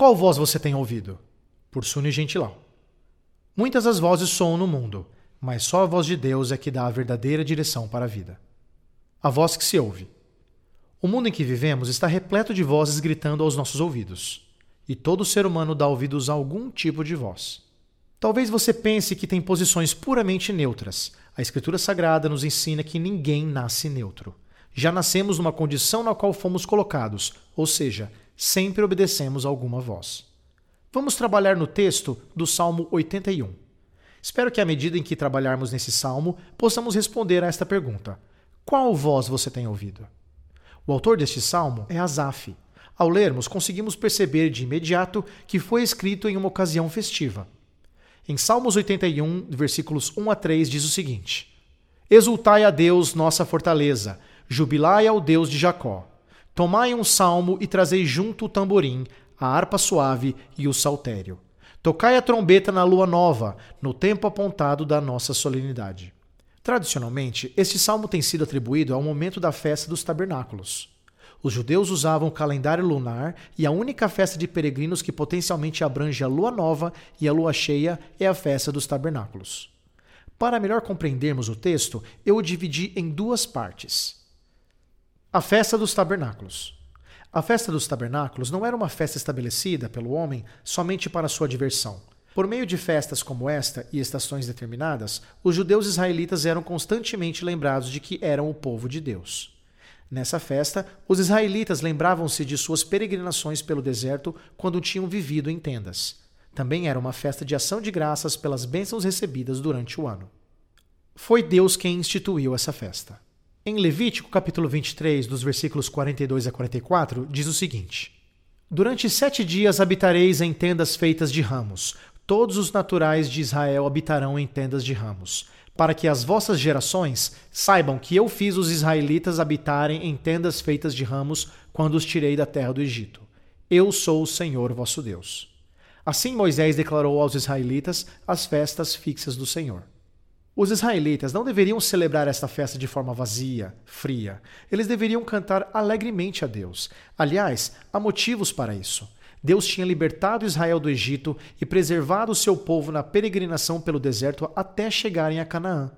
Qual voz você tem ouvido? Por Suni Gentilau. Muitas as vozes soam no mundo, mas só a voz de Deus é que dá a verdadeira direção para a vida. A voz que se ouve. O mundo em que vivemos está repleto de vozes gritando aos nossos ouvidos. E todo ser humano dá ouvidos a algum tipo de voz. Talvez você pense que tem posições puramente neutras. A Escritura Sagrada nos ensina que ninguém nasce neutro. Já nascemos numa condição na qual fomos colocados, ou seja, sempre obedecemos alguma voz. Vamos trabalhar no texto do Salmo 81. Espero que, à medida em que trabalharmos nesse salmo, possamos responder a esta pergunta: Qual voz você tem ouvido? O autor deste salmo é Asaf. Ao lermos, conseguimos perceber de imediato que foi escrito em uma ocasião festiva. Em Salmos 81, versículos 1 a 3, diz o seguinte: Exultai a Deus, nossa fortaleza, jubilai ao Deus de Jacó. Tomai um salmo e trazei junto o tamborim, a harpa suave e o saltério. Tocai a trombeta na lua nova, no tempo apontado da nossa solenidade. Tradicionalmente, este salmo tem sido atribuído ao momento da festa dos tabernáculos. Os judeus usavam o calendário lunar e a única festa de peregrinos que potencialmente abrange a lua nova e a lua cheia é a festa dos tabernáculos. Para melhor compreendermos o texto, eu o dividi em duas partes. A festa dos tabernáculos. A festa dos tabernáculos não era uma festa estabelecida pelo homem somente para sua diversão. Por meio de festas como esta e estações determinadas, os judeus israelitas eram constantemente lembrados de que eram o povo de Deus. Nessa festa, os israelitas lembravam-se de suas peregrinações pelo deserto quando tinham vivido em tendas. Também era uma festa de ação de graças pelas bênçãos recebidas durante o ano. Foi Deus quem instituiu essa festa. Em Levítico capítulo 23, dos versículos 42 a 44, diz o seguinte: Durante sete dias habitareis em tendas feitas de ramos. Todos os naturais de Israel habitarão em tendas de ramos, para que as vossas gerações saibam que eu fiz os israelitas habitarem em tendas feitas de ramos quando os tirei da terra do Egito. Eu sou o Senhor vosso Deus. Assim Moisés declarou aos israelitas as festas fixas do Senhor. Os israelitas não deveriam celebrar esta festa de forma vazia, fria. Eles deveriam cantar alegremente a Deus. Aliás, há motivos para isso. Deus tinha libertado Israel do Egito e preservado o seu povo na peregrinação pelo deserto até chegarem a Canaã.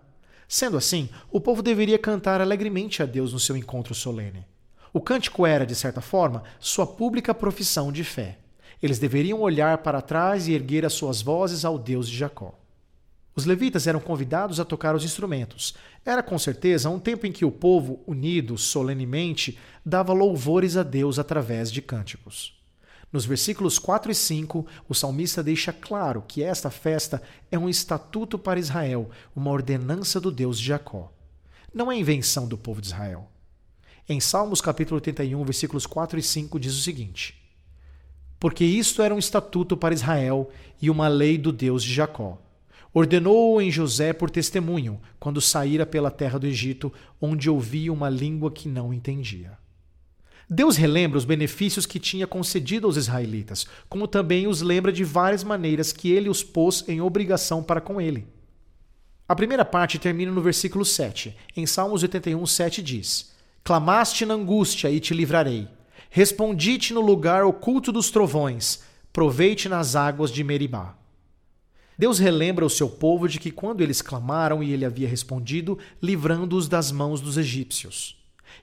Sendo assim, o povo deveria cantar alegremente a Deus no seu encontro solene. O cântico era, de certa forma, sua pública profissão de fé. Eles deveriam olhar para trás e erguer as suas vozes ao Deus de Jacó. Os levitas eram convidados a tocar os instrumentos. Era com certeza um tempo em que o povo, unido solenemente, dava louvores a Deus através de cânticos. Nos versículos 4 e 5, o salmista deixa claro que esta festa é um estatuto para Israel, uma ordenança do Deus de Jacó. Não é invenção do povo de Israel. Em Salmos capítulo 81, versículos 4 e 5 diz o seguinte: Porque isto era um estatuto para Israel e uma lei do Deus de Jacó Ordenou-o em José por testemunho, quando saíra pela terra do Egito, onde ouvia uma língua que não entendia. Deus relembra os benefícios que tinha concedido aos israelitas, como também os lembra de várias maneiras que ele os pôs em obrigação para com ele. A primeira parte termina no versículo 7. Em Salmos 81, 7 diz: Clamaste na angústia e te livrarei. Respondi-te no lugar oculto dos trovões. Proveite nas águas de Meribá. Deus relembra o seu povo de que quando eles clamaram e ele havia respondido, livrando-os das mãos dos egípcios.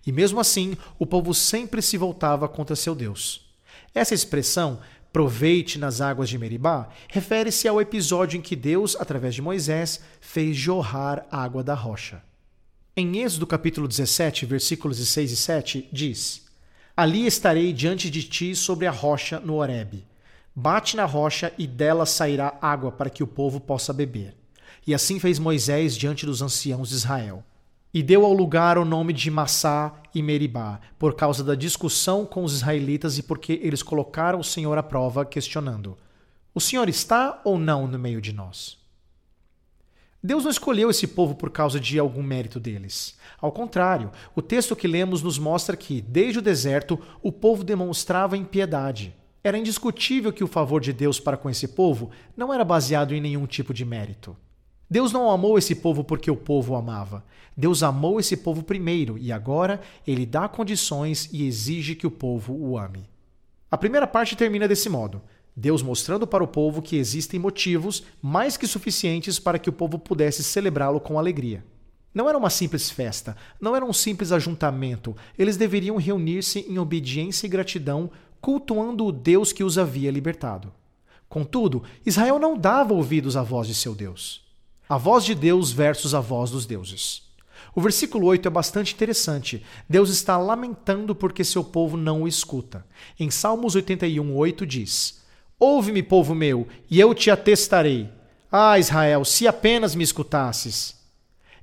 E mesmo assim, o povo sempre se voltava contra seu Deus. Essa expressão, proveite nas águas de Meribá, refere-se ao episódio em que Deus, através de Moisés, fez jorrar água da rocha. Em Êxodo capítulo 17, versículos 6 e 7, diz: Ali estarei diante de ti sobre a rocha no Horebe Bate na rocha e dela sairá água para que o povo possa beber. E assim fez Moisés diante dos anciãos de Israel. E deu ao lugar o nome de Massá e Meribá, por causa da discussão com os israelitas e porque eles colocaram o Senhor à prova, questionando: O Senhor está ou não no meio de nós? Deus não escolheu esse povo por causa de algum mérito deles. Ao contrário, o texto que lemos nos mostra que, desde o deserto, o povo demonstrava impiedade. Era indiscutível que o favor de Deus para com esse povo não era baseado em nenhum tipo de mérito. Deus não amou esse povo porque o povo o amava. Deus amou esse povo primeiro e agora ele dá condições e exige que o povo o ame. A primeira parte termina desse modo: Deus mostrando para o povo que existem motivos mais que suficientes para que o povo pudesse celebrá-lo com alegria. Não era uma simples festa, não era um simples ajuntamento. Eles deveriam reunir-se em obediência e gratidão, cultuando o Deus que os havia libertado. Contudo, Israel não dava ouvidos à voz de seu Deus. A voz de Deus versus a voz dos deuses. O versículo 8 é bastante interessante. Deus está lamentando porque seu povo não o escuta. Em Salmos 81, 8 diz: Ouve-me, povo meu, e eu te atestarei. Ah, Israel, se apenas me escutasses.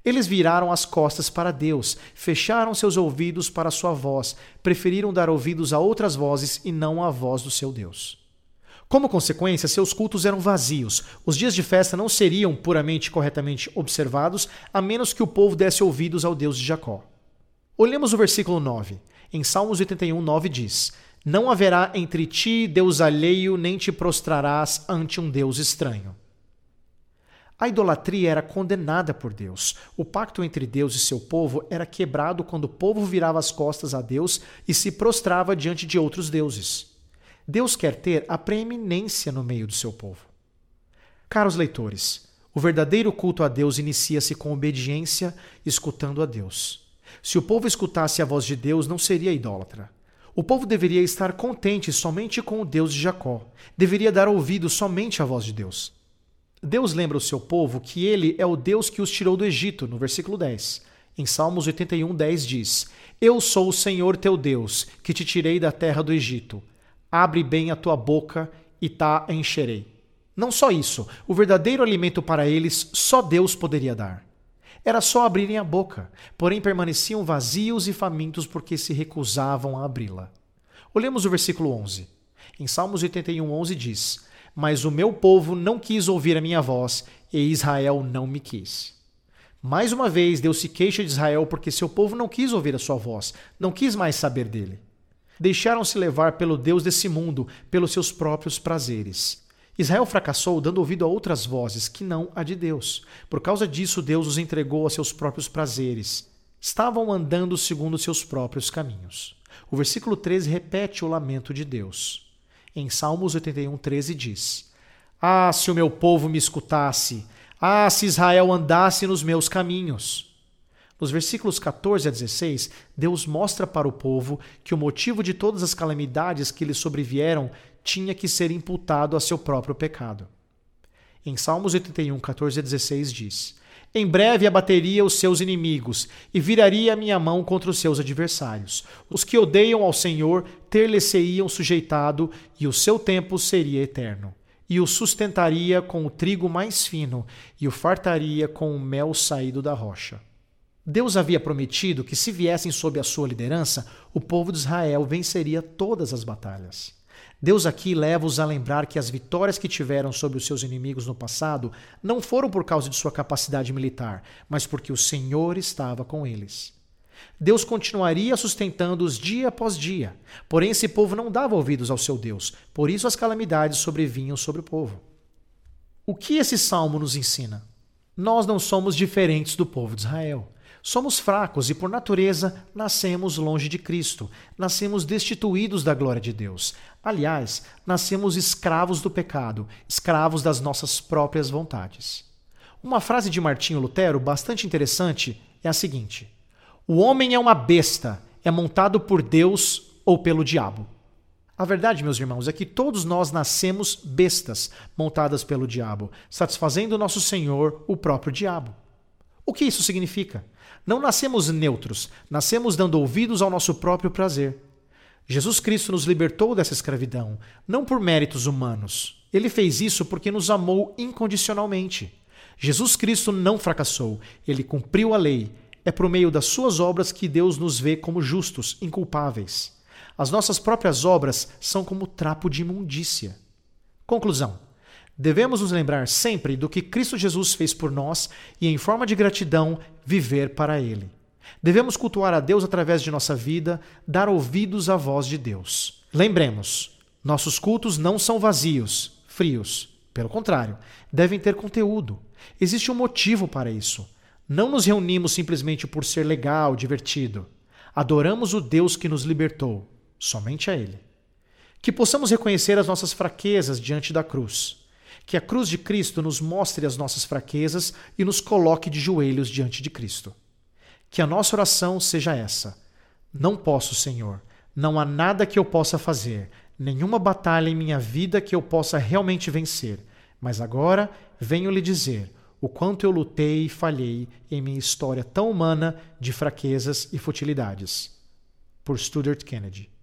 Eles viraram as costas para Deus, fecharam seus ouvidos para sua voz, preferiram dar ouvidos a outras vozes e não à voz do seu Deus. Como consequência, seus cultos eram vazios. Os dias de festa não seriam puramente corretamente observados, a menos que o povo desse ouvidos ao Deus de Jacó. Olhemos o versículo 9. Em Salmos 81, 9 diz: Não haverá entre ti Deus alheio, nem te prostrarás ante um Deus estranho. A idolatria era condenada por Deus. O pacto entre Deus e seu povo era quebrado quando o povo virava as costas a Deus e se prostrava diante de outros deuses. Deus quer ter a preeminência no meio do seu povo. Caros leitores, o verdadeiro culto a Deus inicia-se com obediência, escutando a Deus. Se o povo escutasse a voz de Deus, não seria idólatra. O povo deveria estar contente somente com o Deus de Jacó. Deveria dar ouvido somente à voz de Deus. Deus lembra o seu povo que ele é o Deus que os tirou do Egito, no versículo 10. Em Salmos 81, 10 diz: Eu sou o Senhor teu Deus, que te tirei da terra do Egito. Abre bem a tua boca e tá encherei. Não só isso, o verdadeiro alimento para eles só Deus poderia dar. Era só abrirem a boca, porém permaneciam vazios e famintos porque se recusavam a abri-la. Olhemos o versículo 11. Em Salmos 81, 11 diz: Mas o meu povo não quis ouvir a minha voz, e Israel não me quis. Mais uma vez, Deus se queixa de Israel porque seu povo não quis ouvir a sua voz, não quis mais saber dele. Deixaram-se levar pelo Deus desse mundo, pelos seus próprios prazeres. Israel fracassou dando ouvido a outras vozes que não a de Deus. Por causa disso, Deus os entregou a seus próprios prazeres. Estavam andando segundo seus próprios caminhos. O versículo 13 repete o lamento de Deus. Em Salmos 81, 13 diz: Ah, se o meu povo me escutasse! Ah, se Israel andasse nos meus caminhos! Nos versículos 14 a 16, Deus mostra para o povo que o motivo de todas as calamidades que lhes sobrevieram tinha que ser imputado a seu próprio pecado. Em Salmos 81, 14 a 16 diz: Em breve abateria os seus inimigos e viraria a minha mão contra os seus adversários. Os que odeiam ao Senhor ter-lhe-se-iam sujeitado e o seu tempo seria eterno. E o sustentaria com o trigo mais fino e o fartaria com o mel saído da rocha. Deus havia prometido que, se viessem sob a sua liderança, o povo de Israel venceria todas as batalhas. Deus aqui leva-os a lembrar que as vitórias que tiveram sobre os seus inimigos no passado não foram por causa de sua capacidade militar, mas porque o Senhor estava com eles. Deus continuaria sustentando-os dia após dia, porém esse povo não dava ouvidos ao seu Deus, por isso as calamidades sobrevinham sobre o povo. O que esse salmo nos ensina? Nós não somos diferentes do povo de Israel. Somos fracos e, por natureza, nascemos longe de Cristo, nascemos destituídos da glória de Deus. Aliás, nascemos escravos do pecado, escravos das nossas próprias vontades. Uma frase de Martinho Lutero bastante interessante é a seguinte: O homem é uma besta, é montado por Deus ou pelo diabo. A verdade, meus irmãos, é que todos nós nascemos bestas, montadas pelo diabo, satisfazendo o nosso Senhor, o próprio diabo. O que isso significa? Não nascemos neutros, nascemos dando ouvidos ao nosso próprio prazer. Jesus Cristo nos libertou dessa escravidão, não por méritos humanos. Ele fez isso porque nos amou incondicionalmente. Jesus Cristo não fracassou, ele cumpriu a lei. É por meio das suas obras que Deus nos vê como justos, inculpáveis. As nossas próprias obras são como trapo de imundícia. Conclusão: Devemos nos lembrar sempre do que Cristo Jesus fez por nós e, em forma de gratidão, viver para Ele. Devemos cultuar a Deus através de nossa vida, dar ouvidos à voz de Deus. Lembremos, nossos cultos não são vazios, frios. Pelo contrário, devem ter conteúdo. Existe um motivo para isso. Não nos reunimos simplesmente por ser legal, divertido. Adoramos o Deus que nos libertou, somente a Ele. Que possamos reconhecer as nossas fraquezas diante da cruz. Que a cruz de Cristo nos mostre as nossas fraquezas e nos coloque de joelhos diante de Cristo. Que a nossa oração seja essa: Não posso, Senhor, não há nada que eu possa fazer, nenhuma batalha em minha vida que eu possa realmente vencer, mas agora venho lhe dizer o quanto eu lutei e falhei em minha história tão humana de fraquezas e futilidades. Por Stuart Kennedy.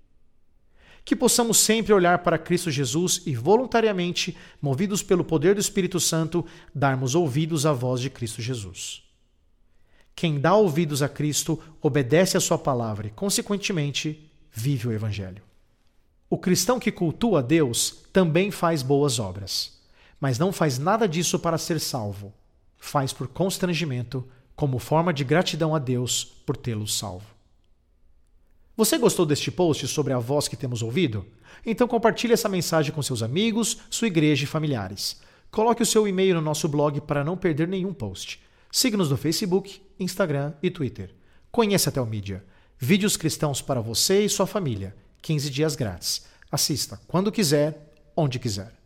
Que possamos sempre olhar para Cristo Jesus e voluntariamente, movidos pelo poder do Espírito Santo, darmos ouvidos à voz de Cristo Jesus. Quem dá ouvidos a Cristo obedece a Sua palavra e, consequentemente, vive o Evangelho. O cristão que cultua Deus também faz boas obras, mas não faz nada disso para ser salvo faz por constrangimento, como forma de gratidão a Deus por tê-lo salvo. Você gostou deste post sobre a voz que temos ouvido? Então compartilhe essa mensagem com seus amigos, sua igreja e familiares. Coloque o seu e-mail no nosso blog para não perder nenhum post. Siga-nos no Facebook, Instagram e Twitter. Conheça a Telmídia. Vídeos cristãos para você e sua família. 15 dias grátis. Assista quando quiser, onde quiser.